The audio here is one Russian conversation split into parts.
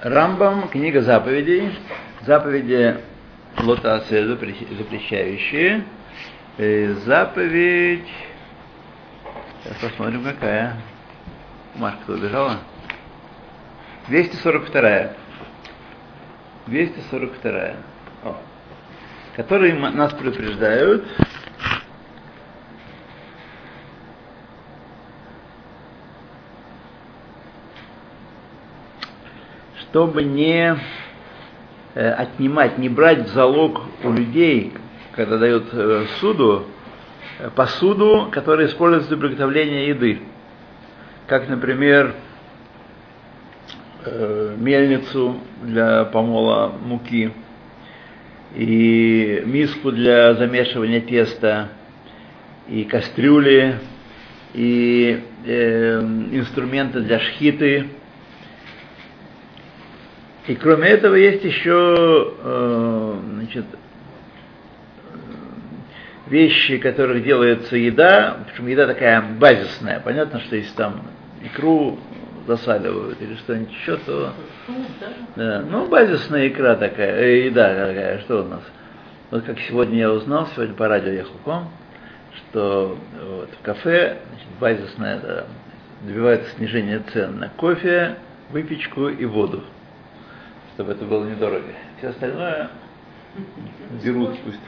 Рамбам, книга заповедей, заповеди Лотасе запрещающие. Э, заповедь, сейчас посмотрим какая. Машка убежала? 242. 242. О. Которые нас предупреждают, чтобы не э, отнимать, не брать в залог у людей, когда дают э, суду, э, посуду, которая используется для приготовления еды. Как, например, мельницу для помола муки и миску для замешивания теста, и кастрюли, и э, инструменты для шхиты, и кроме этого есть еще э, значит, вещи, которых делается еда, причем еда такая базисная. Понятно, что если там икру засаливают или что-нибудь еще, то... Да, ну, базисная икра такая, э, еда такая, что у нас? Вот как сегодня я узнал, сегодня по радио ехал к вам, что вот, в кафе значит, базисное да, добивается снижения цен на кофе, выпечку и воду чтобы это было недорого. Все остальное берут пусть.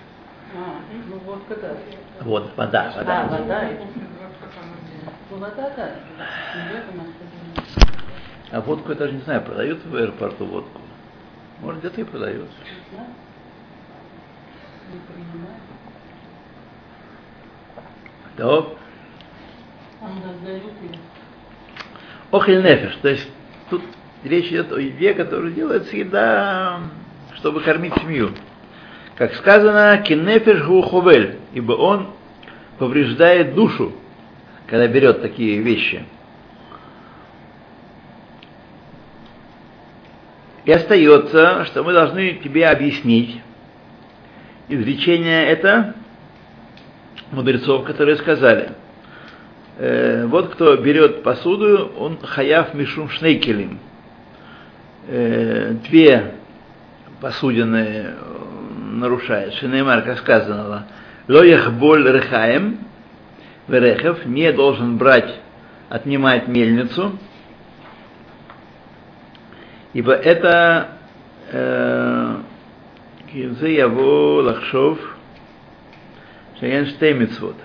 А, ну водка да. Вот, вода, вода. А, вода. Ну, вода, да. А водку я даже не знаю, продают в аэропорту водку. Может, где-то и продают. То. Охель нефеш, то есть тут Речь идет о еде, которую делается еда, чтобы кормить семью. Как сказано, кинефеш гуховель, ибо он повреждает душу, когда берет такие вещи. И остается, что мы должны тебе объяснить изречение это мудрецов, которые сказали. Э, вот кто берет посуду, он хаяв мишум шнейкелем две посудины э, нарушает. Шинеймар, как сказано, лоях боль рехаем, верехев, не должен брать, отнимать мельницу, ибо это кинзе яво лахшов шаян штеймицвот.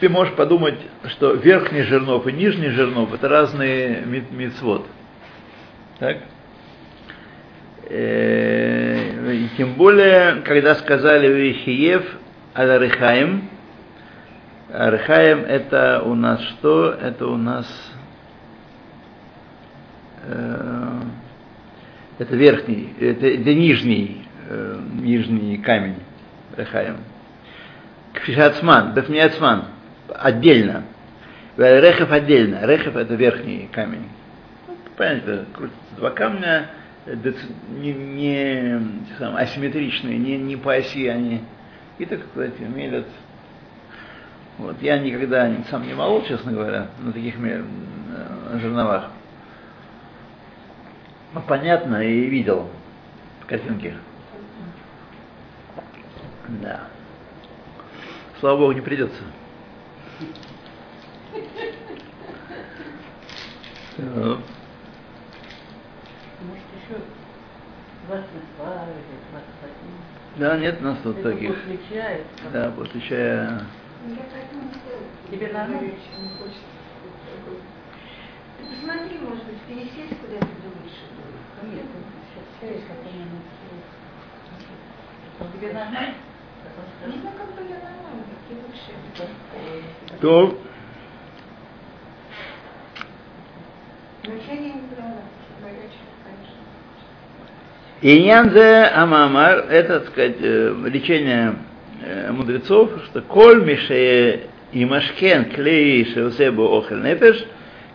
Ты можешь подумать, что верхний жернов и нижний жернов это разные мицвод. Так? Э, и тем более, когда сказали Вихиев Аль-Рихаем, Архаем это у нас что? Это у нас э, это верхний, это, это нижний, э, нижний камень Рехаем. Кфишацман, Бефниацман, отдельно. Рехев отдельно. Рехев это верхний камень. Понятно, крутятся два камня, не, не сам, асимметричные, не, не по оси они. И так сказать, мелят. Вот. Я никогда сам не молол, честно говоря, на таких жерновах. Но понятно и видел картинки. Да. Слава Богу, не придется. So. Да, нет нас тут Это таких. После чая? Да, после чая. Тебе нормально? Ты посмотри, может быть, пересесть куда-то лучше. Нет, сейчас Тебе нормально? Не знаю, как бы я нормально, какие лучше. То. Но чай я не брала, горячий, конечно. Иньянзе Амамар, это, так сказать, э, лечение э, мудрецов, что коль мише и машкен клей шеусебу охель нефеш,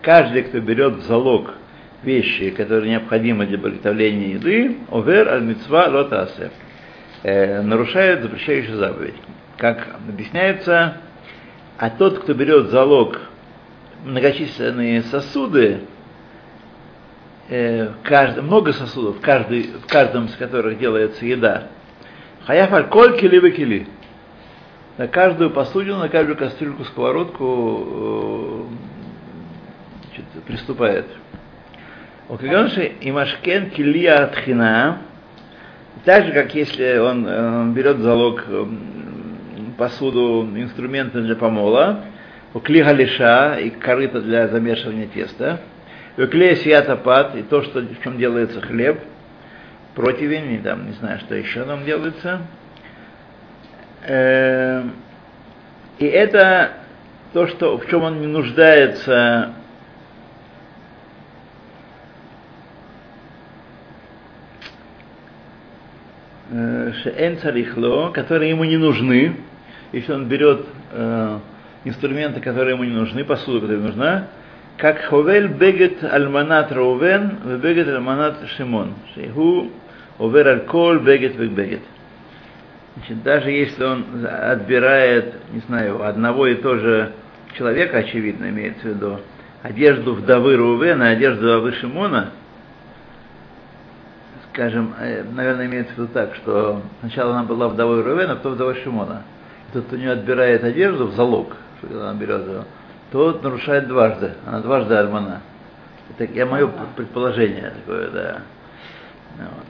каждый, кто берет в залог вещи, которые необходимы для приготовления еды, овер аль митцва лотасе, э, нарушает запрещающую заповедь. Как объясняется, а тот, кто берет в залог многочисленные сосуды, э, кажд- много сосудов, каждый, в каждом из которых делается еда. Хаяф аль-коль кили. На каждую посудину, на каждую кастрюльку, сковородку э, значит, приступает. Окиганши и машкен килия тхина. Так же, как если он э, берет в залог э, посуду, инструменты для помола, кли галиша и корыто для замешивания теста, клея сиятапат и то, что, в чем делается хлеб, противень, и там, не знаю, что еще нам делается. Э, И это то, что, в чем он не нуждается э, шеэн царихло, которые ему не нужны, если он берет э, инструменты, которые ему не нужны, посуду, которая нужна, как ховель бегет альманат Раувен, бегет альманат Шимон. Шейху овер алькол бегет бегет. Значит, даже если он отбирает, не знаю, одного и того же человека, очевидно, имеется в виду, одежду вдовы Рувена, одежду вдовы Шимона, скажем, э, наверное, имеется в виду так, что сначала она была вдовой Рувена, а потом вдовой Шимона. И кто у нее отбирает одежду в залог, что она берет тот нарушает дважды. Она дважды Альмана. Это я мое предположение такое, да. Вот.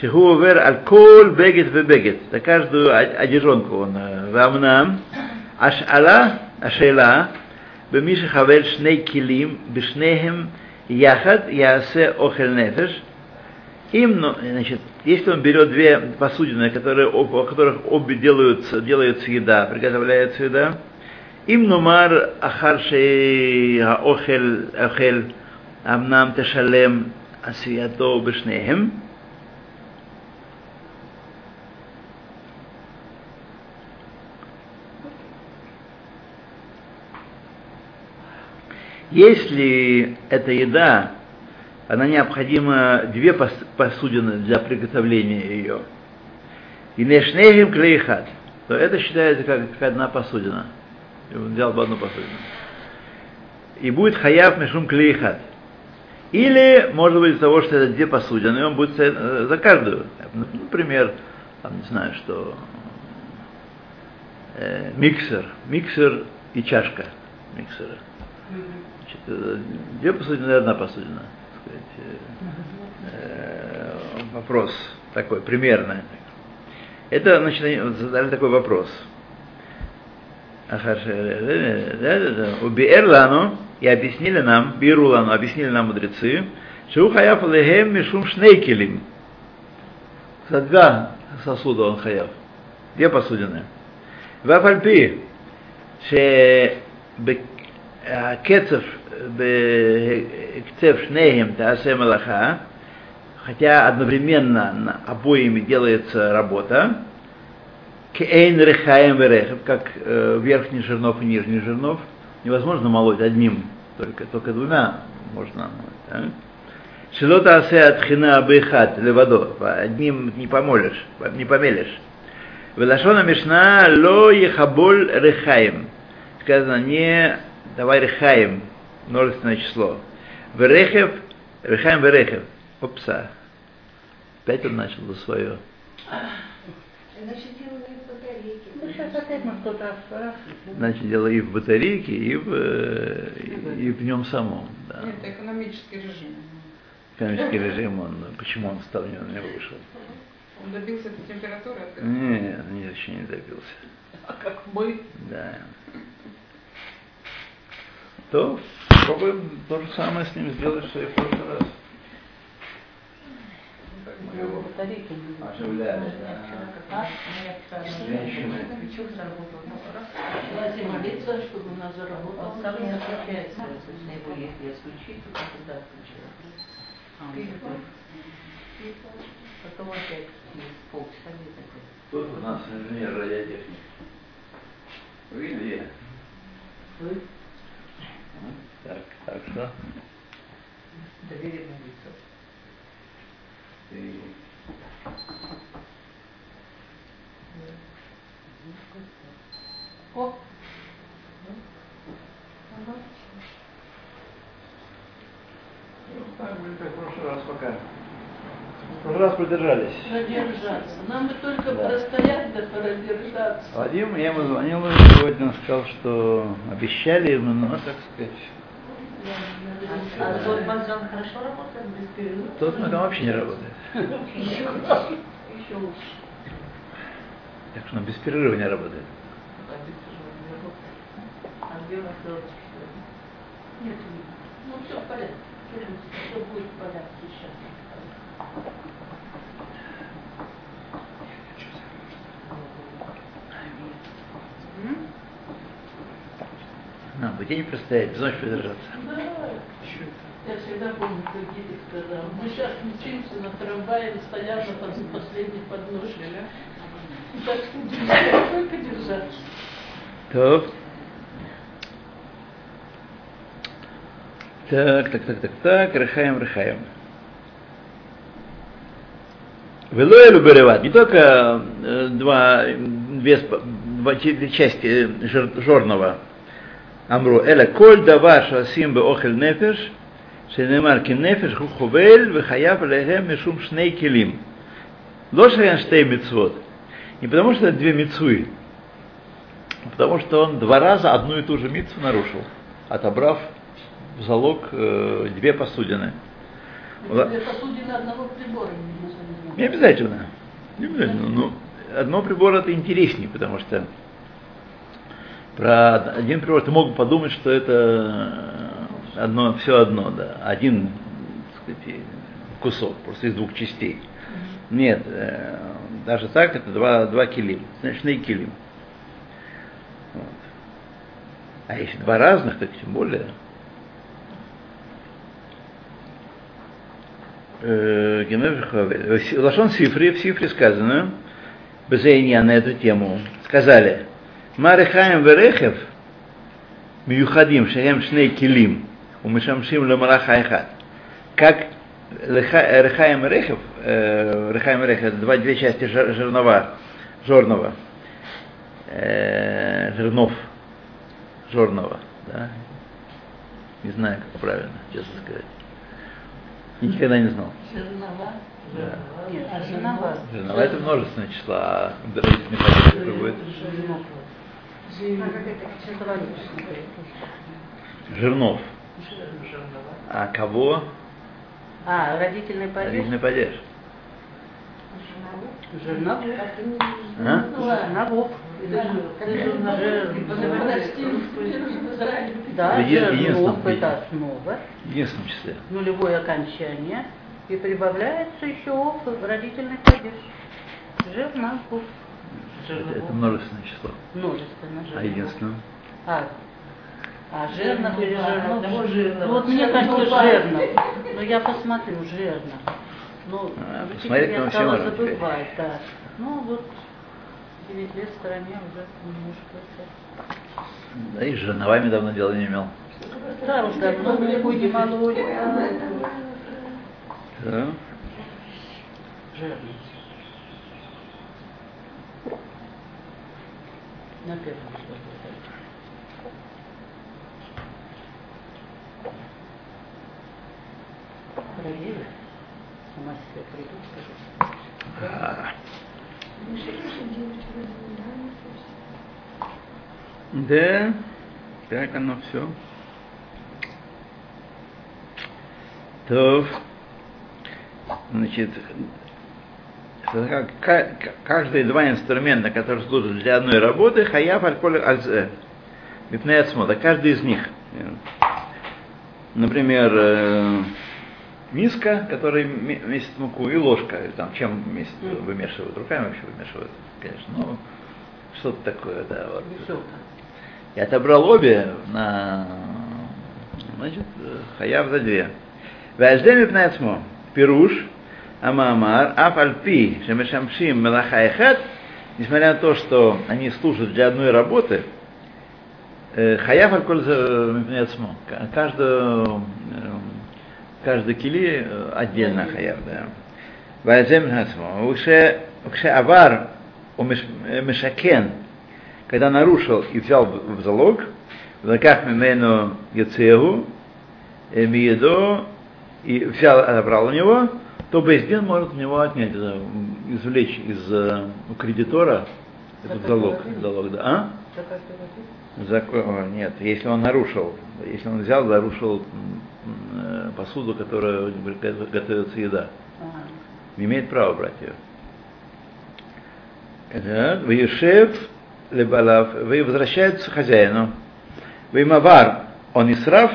Шихуовер алкоголь бегет в бегет. За каждую одежонку он э, вамнам. Ашала, ашела, бемиша хавель шней килим, бешнехем яхат, ясе охель нефеш. Им, ну, значит, если он берет две посудины, которые, у которых обе делаются, делается еда, приготовляется еда, אם נאמר אחר שהאוכל אוכל אמנם תשלם עשייתו בשניהם, если эта еда, она необходима две посудины для приготовления ее, и нешнехим клейхат, то это считается как, как одна посудина. и он взял бы одну посудину. И будет хаяв мешум клейхат. Или, может быть, из того, что это две посудины, и он будет за каждую. Например, там, не знаю, что э, миксер, миксер и чашка миксера. Значит, две посудины и одна посудина. Сказать, э, вопрос такой, примерный. Это, значит, задали такой вопрос. Убиэр лану и объяснили нам, биру лану, объяснили нам мудрецы, что хаяф лехем мишум шнейкелим. За два сосуда он хаяф. Две посудины. Вафальпи, ше кецев бекцев шнейхем таасе малаха, хотя одновременно обоими делается работа, Кейн рехаем верехев, как э, верхний жернов и нижний жернов, невозможно молоть одним, только, только двумя можно молоть. Шилота асе атхина абихат левадо, одним не помолишь, не помелишь. Велашона мишна ло ехаболь рехаем. Сказано не давай рехаем, множественное число. Верехев, рехаем верехев. Опса. Опять он начал за свое. Значит. Ну, сейчас опять мы кто-то раз. Значит, дело и в батарейке, и в, э, и в нем самом. Да. Нет, это экономический режим. Экономический режим, он, почему он стал, не вышел? Он добился этой температуры? Нет, нет, еще не добился. А как мы? Да. То попробуем то же самое с ним сделать, что и в прошлый раз. У меня да. Женщины. Включил, заработал. Раз. Начала молиться, чтобы у нас заработал. Сам не отключается. Если его если я включить, то тогда включила. А, он такой. Потом опять через полчаса где такой. Тут у нас инженер радиотехник. Вы или я? Вы Так, так что? доверенное лицо. О, Ага. Так, будет как в прошлый раз пока. В прошлый раз продержались. Продержаться. Нам бы только Да. простоять да продержаться. Вадим, я ему звонил сегодня, он сказал, что обещали ему, ну, так сказать, А тот хорошо работает без перерыва? тот на там вообще не работает. Еще лучше. Еще лучше. Так что он без перерыва не работает. А где у вас дочь? Нет, ну все в порядке. Все будет в порядке сейчас. День простоять, всю ночь продержаться. Всегда помню, как Гиди сказал, мы сейчас мчимся на трамвае, стоят на пос- последней подножке. Так что держать, только держаться. Так. Так, так, так, так, так, рыхаем, рыхаем. Велоэлю береват, не только э, два, две, два, части э, жорного Амру, эля коль давар шасим бе охель нефеш, שנאמר כי נפש הוא חובל וחייב עליהם משום שני כלים. לא שאין שתי מצוות, не потому что это две мицуи, а потому что он два раза одну и ту же мицу нарушил, отобрав в залог э, две посудины. Вот. Две посудины одного прибора не нужно. Не обязательно. Не обязательно. Но одно прибор это интереснее, потому что про один прибор ты мог бы подумать, что это одно, все одно, да. Один так сказать, кусок, просто из двух частей. Нет, э, даже так это два, два килим, значные килим. Вот. А если два разных, так тем более. Э, Си- Лашон Сифри, в Сифре сказано, Безейния на эту тему, сказали, Марихаем Верехев, Миюхадим, Шаем Шней Килим, Умешамшим Ламараха Эхат. Как Леха- Рехаем Рехев, э, Рехаем Рехев, два, две части жирного, жорного, э, жирнов, жорного, да? Не знаю, как правильно, честно сказать. Никогда не знал. Жернова. Да. Нет, а жена Жирнова это множественное число, а падеж какой будет? А как это? Жирнов. А кого? А, родительный падеж? Родительный падеж. Жернову. А? Ну ладно. Жернову. Подожди, в Израиле. Да, жернов это основа, В единственном числе. нулевое окончание, и прибавляется еще родительный падеж. Жернову. Это, это множественное число. Множественно А жернов. единственное? А, а жирнов или жирного. Ну, вот мне кажется, пара. жирнов. Ну, я посмотрю, жирнов. Ну, А, посмотреть я мы все теперь. забывать, да. Ну, вот 9 лет в стороне уже немножко. Да и с жерновами давно дела не имел. Да, уж давно не будем молоть. Да. Жирный. На первом Проверю. Сама себе приду, скажу. Да? Так оно все. То, значит, каждые два инструмента, которые служат для одной работы, хаяв альколь. Мипнеяцмота, каждый из них. Например, э, миска, которая ме- месит муку, и ложка, или там чем Мгм. вымешивают, руками вообще вымешивают, конечно, но что-то такое, да, вот. Я отобрал обе на, значит, э, хаяв за две. Ваздеми пнецмо, пируш, амамар, аф альпи, шемешамшим мелаха эхат, несмотря на то, что они служат для одной работы, э, хаяв аль-коль пнецмо, каждую, каждый кили э, отдельно хаяв, да. Ваздеми пнецмо, укше авар, у мешакен, когда нарушил и взял в залог, в руках мимену яцегу, миедо и взял, отобрал у него, то Бейздин может у него отнять, извлечь из э, у кредитора этот залог, залог, да, а? Закон, нет, если он нарушил, если он взял, нарушил посуду, которая го- готовится еда, Ага. не имеет права брать ее. Вешев лебалав, вы возвращаются хозяину. Веймавар, он и срав,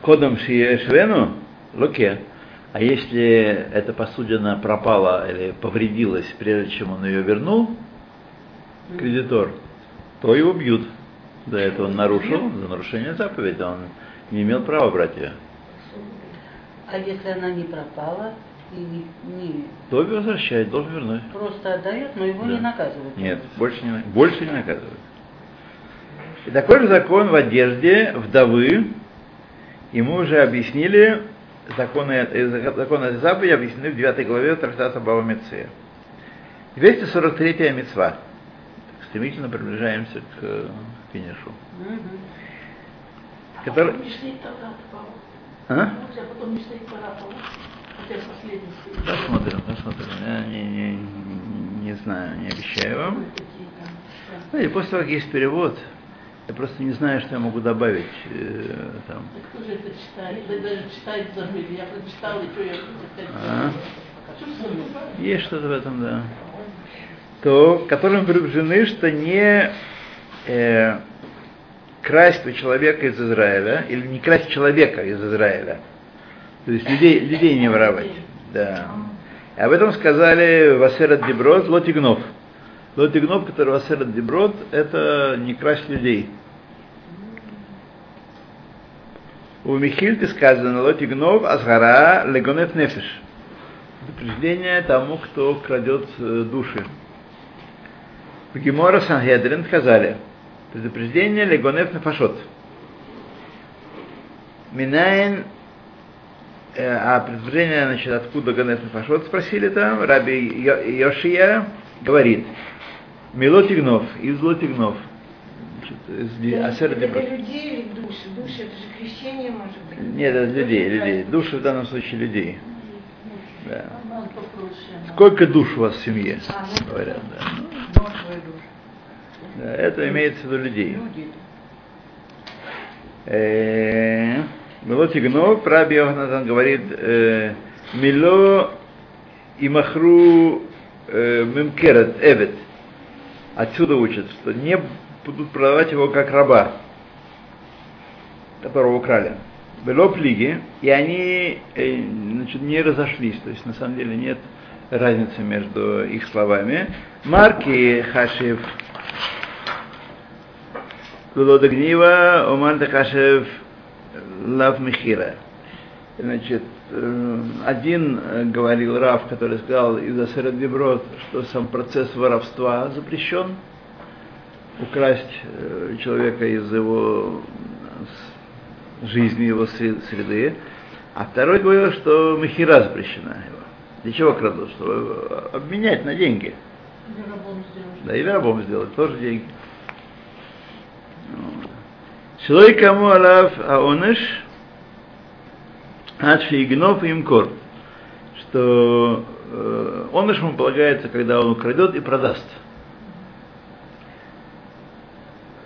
кодом шиешвену, луке. А если эта посудина пропала или повредилась, прежде чем он ее вернул, кредитор, то его бьют. За это он нарушил, за нарушение заповеди, он не имел права брать ее. А если она не пропала и не, не То возвращает, должен вернуть. просто отдает, но его Да. не наказывают? Нет, больше не, больше не наказывают. И такой же закон в одежде вдовы. И мы уже объяснили, законы, э, законы этой заповеди объяснены в 9 главе трактата Бава Меция. 243 мецва. Стремительно приближаемся к э, финишу. Мгм. Который... А? Посмотрим, посмотрим. Я не, не, не знаю, не обещаю вам. Да. Ну, и после того, как есть перевод, я просто не знаю, что я могу добавить э, там. Да Кто же это читает? Да даже читать забыли. Я прочитала, и что я А. Есть что-то в этом, да. То, которым предупреждены, что не э, красть у человека из Израиля, или не красть человека из Израиля. То есть людей, людей не воровать. Да. И об этом сказали Васерат Деброд, Лотигнов. Лотигнов, который Васерат Деброд, это не красть людей. У Михильты сказано Лотигнов Азгара Легонет Нефиш. Предупреждение тому, кто крадет э, души. В Гемора Сангедрин сказали, предупреждение Легонет Нефашот. Минайн, э, а предупреждение, значит, откуда Ганет Нефашот, спросили там, Раби Йо- Йошия говорит, из Лотигнов. Значит, из Ли- Асер Это людей или души? Души, это же крещение может быть. Нет, это людей, людей. Души в данном случае людей. Да. Сколько душ у вас в семье? А, ну, Говорят, да. Да, это имеется в виду людей. Люди. Э, Милот Игнов, Раби Йоханан говорит, э, Мило и Махру э, Мемкерет, Эвет. Отсюда учат, что не будут продавать его как раба, которого украли. Было плиги, и они значит, не разошлись, то есть на самом деле нет разницы между их словами. Марки Хашев Лулода гнива, Оман Такашев Лав Михира. Значит, э, один э, говорил Рав, который сказал из-за Середбиброд, что сам процесс воровства запрещен, украсть э, человека из его жизни, его сре- среды. А второй говорил, что Михира запрещена его. Для чего крадут? Чтобы обменять на деньги. Или рабом. Да, или рабом сделать, тоже деньги. Шилой кому алав аоныш, игнов им кор. Что э, оныш ему полагается, когда он украдет и продаст.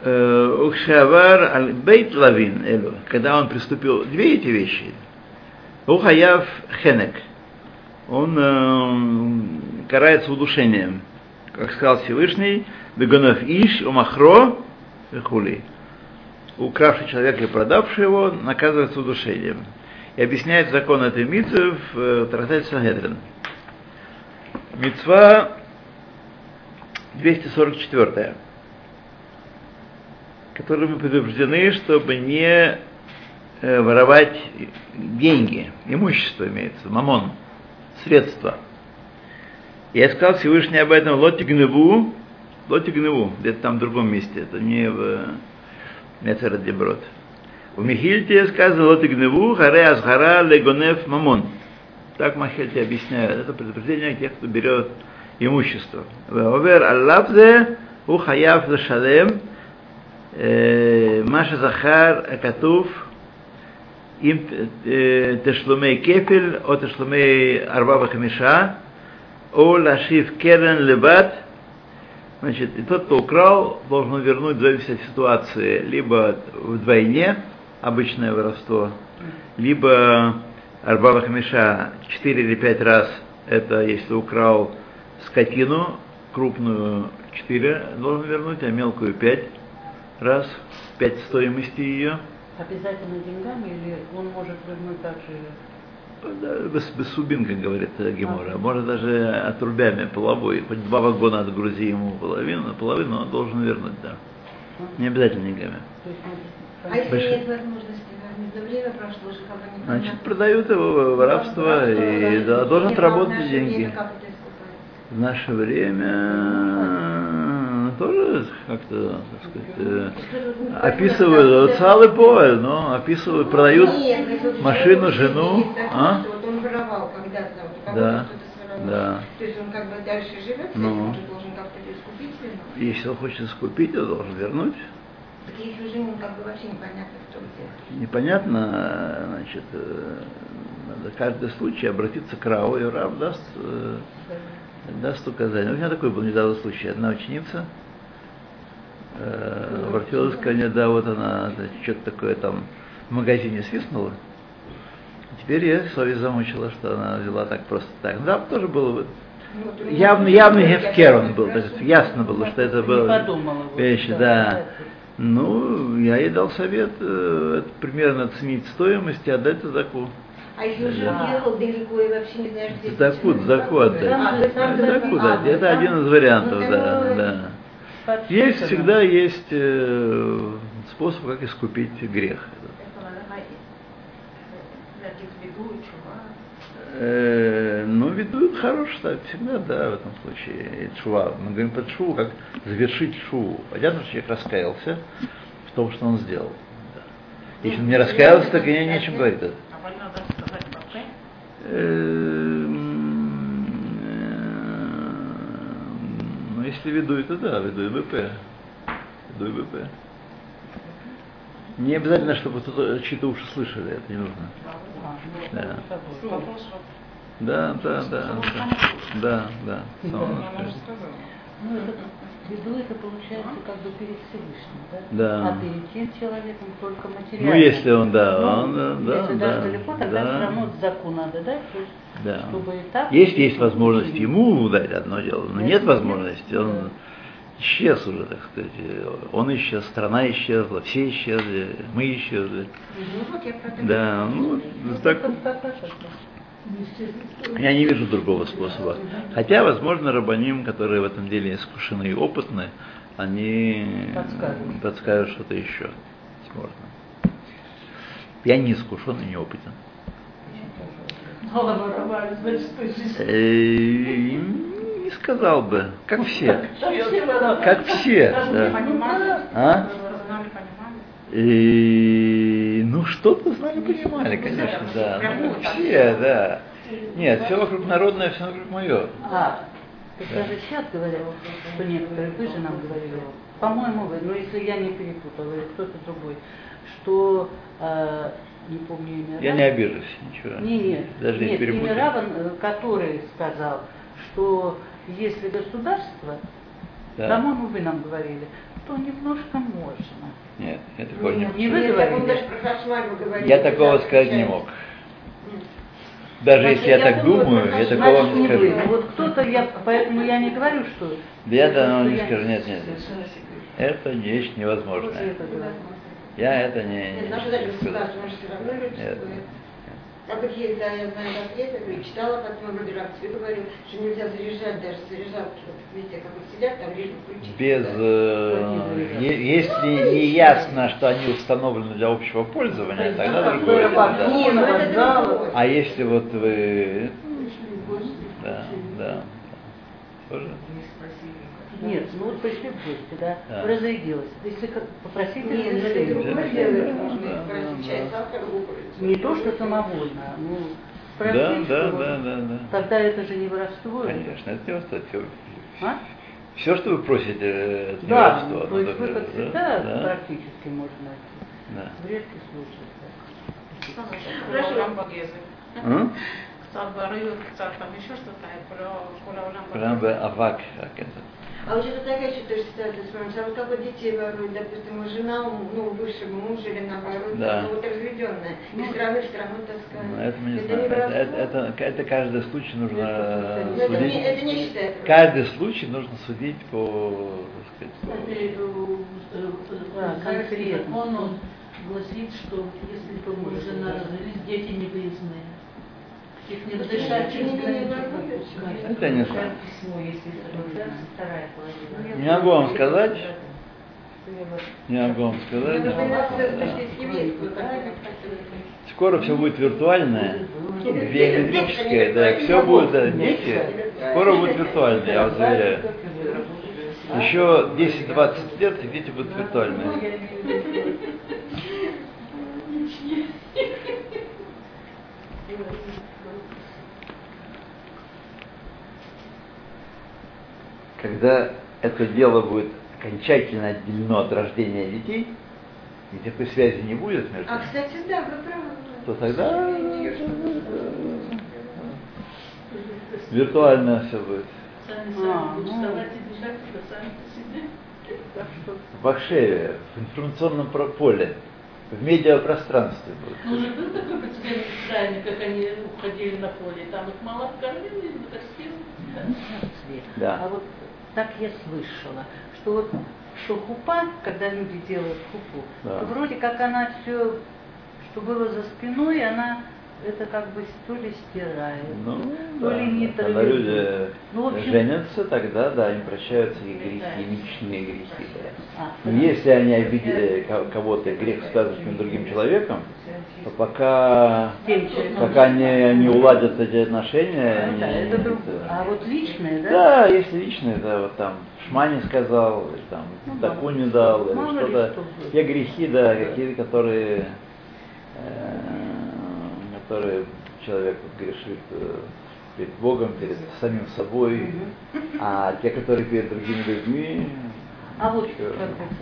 Э, Ухшавар аль бейт лавин элю, когда он приступил, две эти вещи. Ухаяв хенек, он э, карается удушением, как сказал Всевышний, Бегонов Иш, Умахро, Хули. Укравший человека и продавший его наказывается удушением. И объясняет закон этой митвы в э, трактате Сангедрин. Митцва 244, которой мы предупреждены, чтобы не э, воровать деньги, имущество имеется, мамон, средства. Я сказал Всевышний об этом лоти гневу, лоти гневу, где-то там в другом месте, это не в Мецера Деброд. В Михильте сказано лоти гневу, харе азгара легонев мамон. Так Махильте объясняет. Это предупреждение тех, кто берет имущество. Овер аллабзе у хаяв зашалем маша захар акатув э, тешлумей кефель, о тешлумей арбаба хамиша, о лашив керен лебат, Значит, и тот, кто украл, должен вернуть в зависимости от ситуации либо вдвойне, обычное воровство, либо арбаба хамиша 4 или 5 раз, это если украл скотину, крупную 4 должен вернуть, а мелкую 5 раз, 5 стоимости ее. Обязательно деньгами или он может вернуть также Да, Без, без субин, как говорит э, Гемора. А Может даже отрубями половой. Хоть два вагона отгрузи ему половину, половину он должен вернуть, да. Не обязательно деньгами. А если Большой. нет возможности вернуть, время прошло, уже как бы. Значит, продают его в воровство и да, должен а отработать наше деньги. время как это искупается? В наше время э, тоже как-то, так сказать, э, описывают вот салы поэль, но описывают, продают машину, жену, а? Да, да. То есть он как бы дальше живет, Ну. должен как-то искупить вину. Если он хочет скупить, он должен вернуть. Так если уже ему как бы вообще непонятно, кто где. Непонятно, значит, э, надо каждый случай обратиться к Рау, и Рав даст, э, даст указание. У меня такой был недавно случай. Одна ученица э, обратилась ко мне, да, вот она что-то такое там в магазине свистнула. Теперь я совесть замучила, что она взяла так просто так. Да, тоже было бы Ну, явно, тоже явный я гефкер он был, так спрашиваю. ясно было, что это было вещи, да. Ну, я ей дал совет э, примерно оценить стоимость и отдать задаку. А если уже Да. уехал далеко и вообще не знаешь, где Задаку, сейчас, задаку как отдать. бы, а, то есть там Задаку задаку- дать. а, Это один из вариантов, ну, да, это-. Есть, всегда есть э, способ, как искупить грех. Э, ну, ведут хороший, так, всегда, да, в этом случае. И чува. Мы говорим под шуву, как завершить шуву. Понятно, что человек раскаялся в том, что он сделал. Да. Если он не раскаялся, так и не о чем говорить. А больно надо сказать «Бапе»? Эм, Ну, если веду это, да, веду и. Веду и. Не обязательно, чтобы чьи-то уши слышали, это не нужно. Да. Да, да, да, да, да, да. Ну, это, виду это получается как бы перед Всевышним, да? Да. А перед тем человеком только материально. Ну, если он, да, Ну, он, да, если да, даже далеко, тогда да. все равно заку надо дать, Да. чтобы и так... Есть, есть возможность ему дать одно дело, но нет Нет, возможности, он исчез уже, так сказать. Он исчез, страна исчезла, все исчезли, мы исчезли. Ну, вот я Да, ну, так, Как- как это? Я не вижу другого способа. Хотя, возможно, рабаним, которые в этом деле искушены и опытны, они Подскажут. подскажут что-то еще. Возможно. Я не искушен и не опытен. Э, Не сказал бы, как все. Как все. А? И, ну, что-то знали, понимали, конечно, да. Ну, все, да. Нет, все вокруг народное, все вокруг мое. А, так даже сейчас говорят, что некоторые, вы же нам говорили, по-моему, вы, но если я не перепутала, или кто-то другой, что, э, не помню имя. Я Рава- не обижусь, ничего. Не, нет, Даже нет, не перепутаю. имя Раван, э, который сказал, что если государство, Да. по-моему, вы нам говорили, то немножко можно. Нет, я такого не Не вы Нет, говорили? так он даже про Хашмаль говорил. Я такого сказать не мог. Даже если я так думаю, я такого не не скажу. Вот кто-то, я, поэтому я не говорю, что... Да я да, что не я- скажу, нет, нет, нет. Это вещь невозможная. Я это не, Нет, не, не даже государство, все равно люди. Так вот есть, да, я знаю ответ, я говорю, читала, потом тебе говорю, что нельзя заряжать даже заряжалки, вот везде, как вот сидят, там лишь бы включить. Без, да. э, е- если не ясно, что они установлены для общего пользования, тогда другое дело, да. Не, ну это другое. А если вот вы, да, да, тоже. Нет, ну вот пришли в гости, да, Да. разрядилось. Если как- попросить Нет, ну это разрешения, другое Да, дело, да, можно да, спросить да, чай, да. сахар, выбрать. не то, что самовольно, а, ну, Да, спросить, да, что да, да, да. тогда это же не воровство. Конечно, это не воровство. Все, А? все, что вы просите, э, это не Да, воровство. то ну, есть так, выход да, всегда да, практически можно найти. да. В редких случаях. да. Хорошо. Рамбагезы. М? קצת בריאות, קצת там еще что-то, про כל העולם. Прям бы авак, как это. А вот это такая еще тоже ситуация вспомнится. А вот как вот детей воруют, допустим, у жена, ну, бывшего мужа или наоборот, Да. ну, вот разведенная. И с стороны в страну таскают. Ну, это мы не это знаем. не Это, это, это, это каждый случай нужно э, Ну, это, не, это судить. не считается. Каждый случай нужно судить по, так сказать, по- Да, конкретно. Он, он гласит, что если жена развелись, дети не выездные. Их не разрешают через границу пропускать. Это не знаю. письмо, если вторая половина. Не могу вам сказать. Не могу вам сказать. Скоро все будет виртуальное, биометрическое, да, все будет, да, дети, скоро будет виртуальное, я вас заверяю. Еще 10-20 лет и дети будут виртуальные. Когда это дело будет окончательно отделено от рождения детей, и такой связи не будет между А, ними, кстати, да, вы правы. то тогда виртуально все будет. Сами А, сами будут ну. вставать и бежать, туда сами по себе. Так что В Ахшеве, в информационном поле, в медиапространстве будет. Ну, уже был такой прецедент в Израиле, как они уходили на поле, там их мало кормили, костюм. Да. А вот так я слышала, что вот что хупа, когда люди делают хупу, Да. то вроде как она все, что было за спиной, она это как бы то ли стирает, Ну, то да, ли не когда люди Ну, общем- женятся, тогда, да, им прощаются и грехи, и личные грехи. Да. А, Но если они обидели ко- кого-то, грех связан с каким-то другим человеком, то пока, пока не, не уладят эти отношения, Ну да, они- это другое. А вот личное, да? Да, если личное, да, вот там Шмани сказал, или там Ну, таку не дал, или что-то. Те грехи, да, какие-то, которые, э, которые человек грешит э, перед Богом, перед самим собой, а те, которые перед другими людьми, А вот это,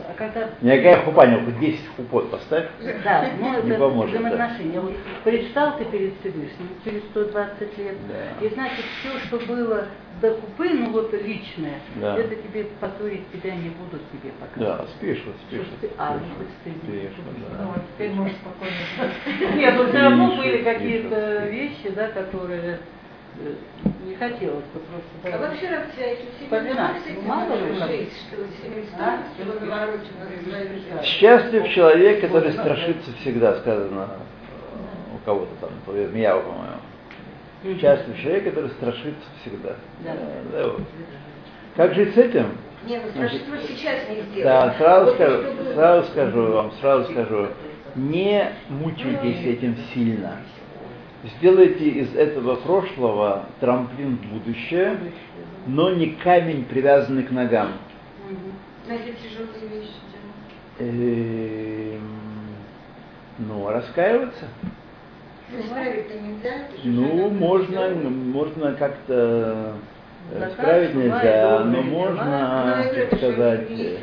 а когда никакая хупа, не хоть 10 хупот поставь. Да, ну Не это поможет, да. взаимоотношения. Вот предстал ты перед Всевышним через 120 лет, Да. и значит все, что было до купы, ну вот личное, Да. это тебе позорить тебя не будут тебе показывать. Да, спишут. Что ты- а, ну, хоть стыдно. Ну, да. вот теперь можно спокойно Нет, но все равно были какие-то вещи, да, которые э, не хотелось бы просто. А вообще вообще эти все Вспоминать. с этим Ну, мало ли как. жить, что семейство, А? что наворочено за свою жизнь. Счастлив человек, который страшится всегда, сказано э, у кого-то там, Мияу, по-моему. Мгм. Счастлив человек, который страшится всегда. Да. Э, да, вот. Как жить с этим? Не, ну страшно вот сейчас не сделать. Да, сразу Вот скажу, сразу скажу вам, сразу скажу, не мучайтесь этим сильно. Сделайте из этого прошлого трамплин в будущее, но не камень, привязанный к ногам. Мгм. Но если тяжелые вещи. Эм, Ну, раскаиваться. Ну, Ну, можно, можно как-то э, исправить нельзя, но. Ну, можно, так же сказать, э,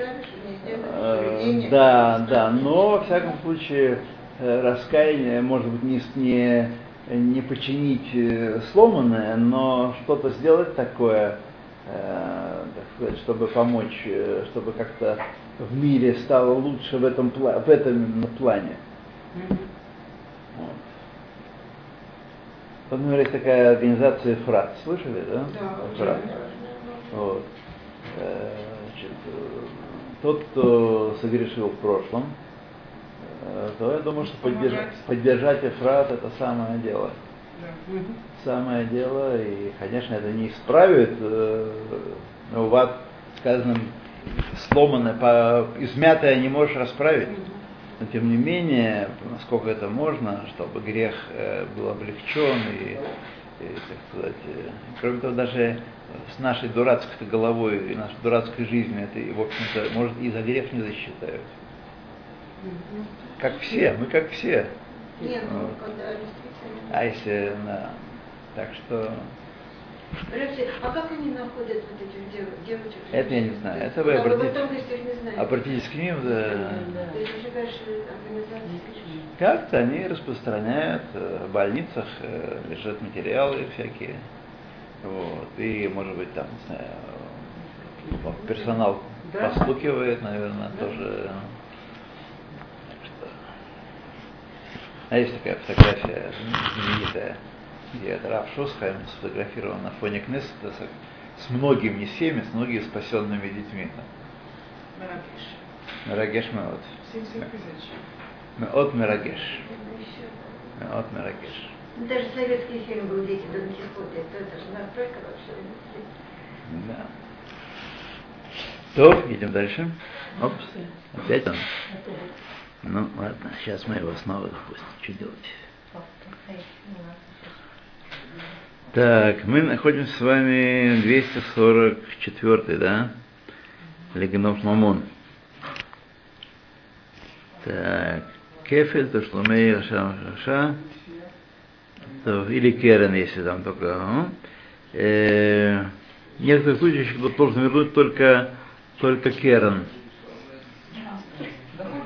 поведение. да, да, но во всяком случае э, раскаяние может быть не, не, не починить э, сломанное, но что-то сделать такое, э, так сказать, чтобы помочь, э, чтобы как-то в мире стало лучше в этом, в этом плане. Мгм. Вот. Вот, например, есть такая организация ФРАТ, слышали, да? Да, ФРАТ. Вот. Э, значит, тот, кто согрешил в прошлом, то я думаю, что поддержать, поддержать Эфрат это самое дело. Самое дело, и, конечно, это не исправит, э, но в ад сказано, сломанное, по, измятое не можешь расправить. Но тем не менее, насколько это можно, чтобы грех э, был облегчен и, и, так сказать, э, кроме того, даже с нашей дурацкой головой и нашей дурацкой жизнью это, в общем-то, может, и за грех не засчитают. Как все, мы как все. Не, ну, Вот. А если, да, так что, а как они находят вот этих дев- девочек? Это я не знаю. Это вы А вы в обратите- тонкостях не знаете. обратитесь к ним, да, Да. Как-то они распространяют, э, в больницах э, лежат материалы всякие. Вот. И, может быть, там, не знаю, персонал Да. постукивает, наверное, тоже. Так что. А есть такая фотография знаменитая, где Раф Шосхайм сфотографирован на фоне Кнессета с, с многими, не всеми, с многими спасенными детьми. Мерагеш всем тысяч. Меот Мерагеш. Меот Мерагеш. Даже советский фильм был «Дети Дон Кихота». Это, это же настолько вообще. Да. То, идем дальше. Опс. Опять он. Ну, ладно, сейчас мы его снова запустим. Что делать? Так, мы находимся с вами 244, да? Легенов Мамон. Так, Кефель, то мы Раша, Раша, или Керен, если там только. а? Э, в некоторых случаях вернуть только, только Керен.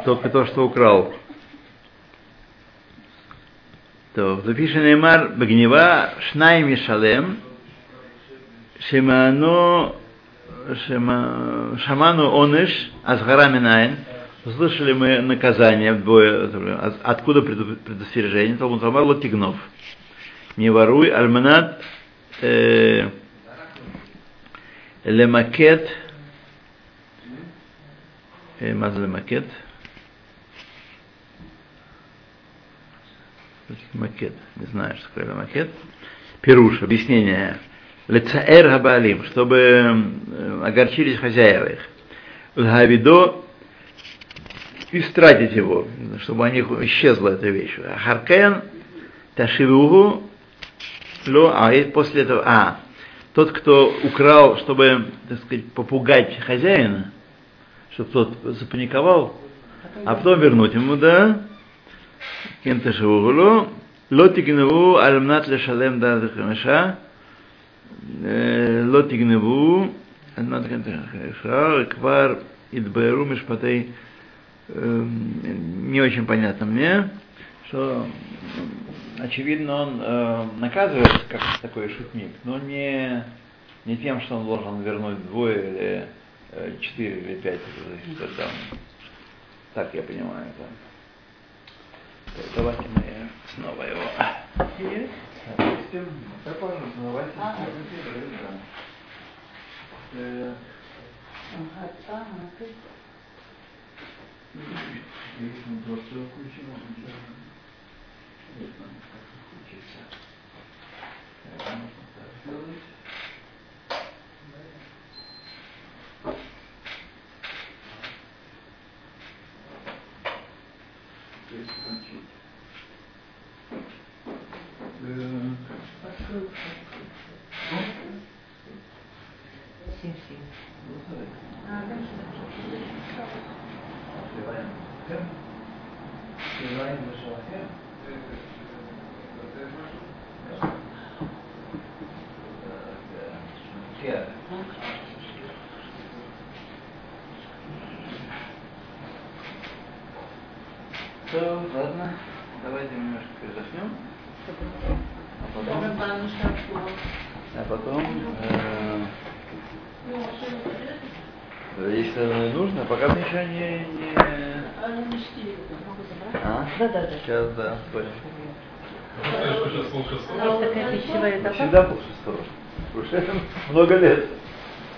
Только то, что украл. То, запиши Неймар Багнева Шнай Мишалем Шимано Шима- Шаману Оныш Азгара Минайн Услышали мы наказание вдвое. От- Откуда предостережение? Талмуд Амар Лотигнов. Не воруй, альманат э, лемакет э, מה Макет, не знаю, что такое макет. Пируш, объяснение. Лецаэр габалим, чтобы э, огорчились хозяева их. Гавидо истратить его, чтобы у них исчезла эта вещь. Харкен ташивугу ло, а после этого, а, тот, кто украл, чтобы, так сказать, попугать хозяина, чтобы тот запаниковал, а потом вернуть ему, да, кем то шивугуло, לא תגנבו על מנת לשלם דעת החמשה, אה, לא תגנבו על מנת החמשה, וכבר התבהרו משפטי, э, не очень понятно мне, что м, очевидно он э, наказывает как такой шутник, но не, не тем, что он должен вернуть двое или э, четыре или пять, зависит от там. Так я понимаю это. Так, Давайте мы снова его запустим. Да, пожалуйста, давайте. Ага. Да. Э, Ага, ага, ты- Если мы просто включим, он ничего не- Если он как включится. Это можно так сделать. То есть включить. Так. Открываем. Открываем Машалахем. Так, То, ладно, давайте немножко передохнем. А потом, а потом э, если оно и нужно, пока мне еще не... не... А? Да, да, да. Сейчас, да, понял. Есть такая пищевая добавка. Всегда был шестой. Уже много лет.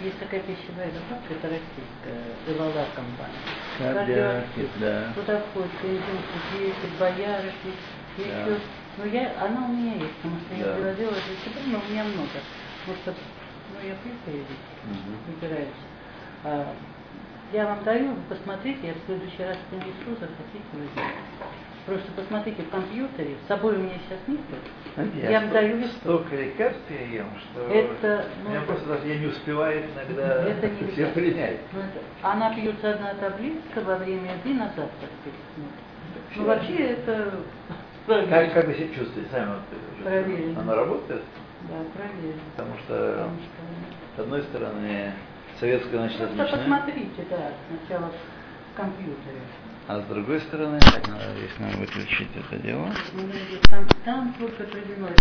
Есть такая пищевая добавка, это российская, Элала компания. Кардиакит, да. Туда входит конденсат, есть боярышник, Да. еще. Ну, я, она у меня есть, потому что Да. я переводила это себе, но у меня много. Потому что, ну, я пью Мгм. выбираюсь. А, я вам даю, вы посмотрите, я в следующий раз принесу, захотите возьмите. Просто посмотрите в компьютере, с собой у меня сейчас нет. Знаете, Я вам сто- даю листок. Столько лекарств я ем, что Это, ну, просто даже я не успеваю иногда Это не все принять. Ну, это- Она пьется одна таблетка во время еды на завтрак перед. Ну, вообще это... Как, как вы себя чувствуете сами? вот, чувствуете? Проверено. Она работает? Да, проверено. Потому что, Потому что... с одной стороны, советская, значит, Просто отличная. посмотрите, да, сначала в компьютере. А с другой стороны, так надо здесь нам выключить это дело. Там, там только привиной.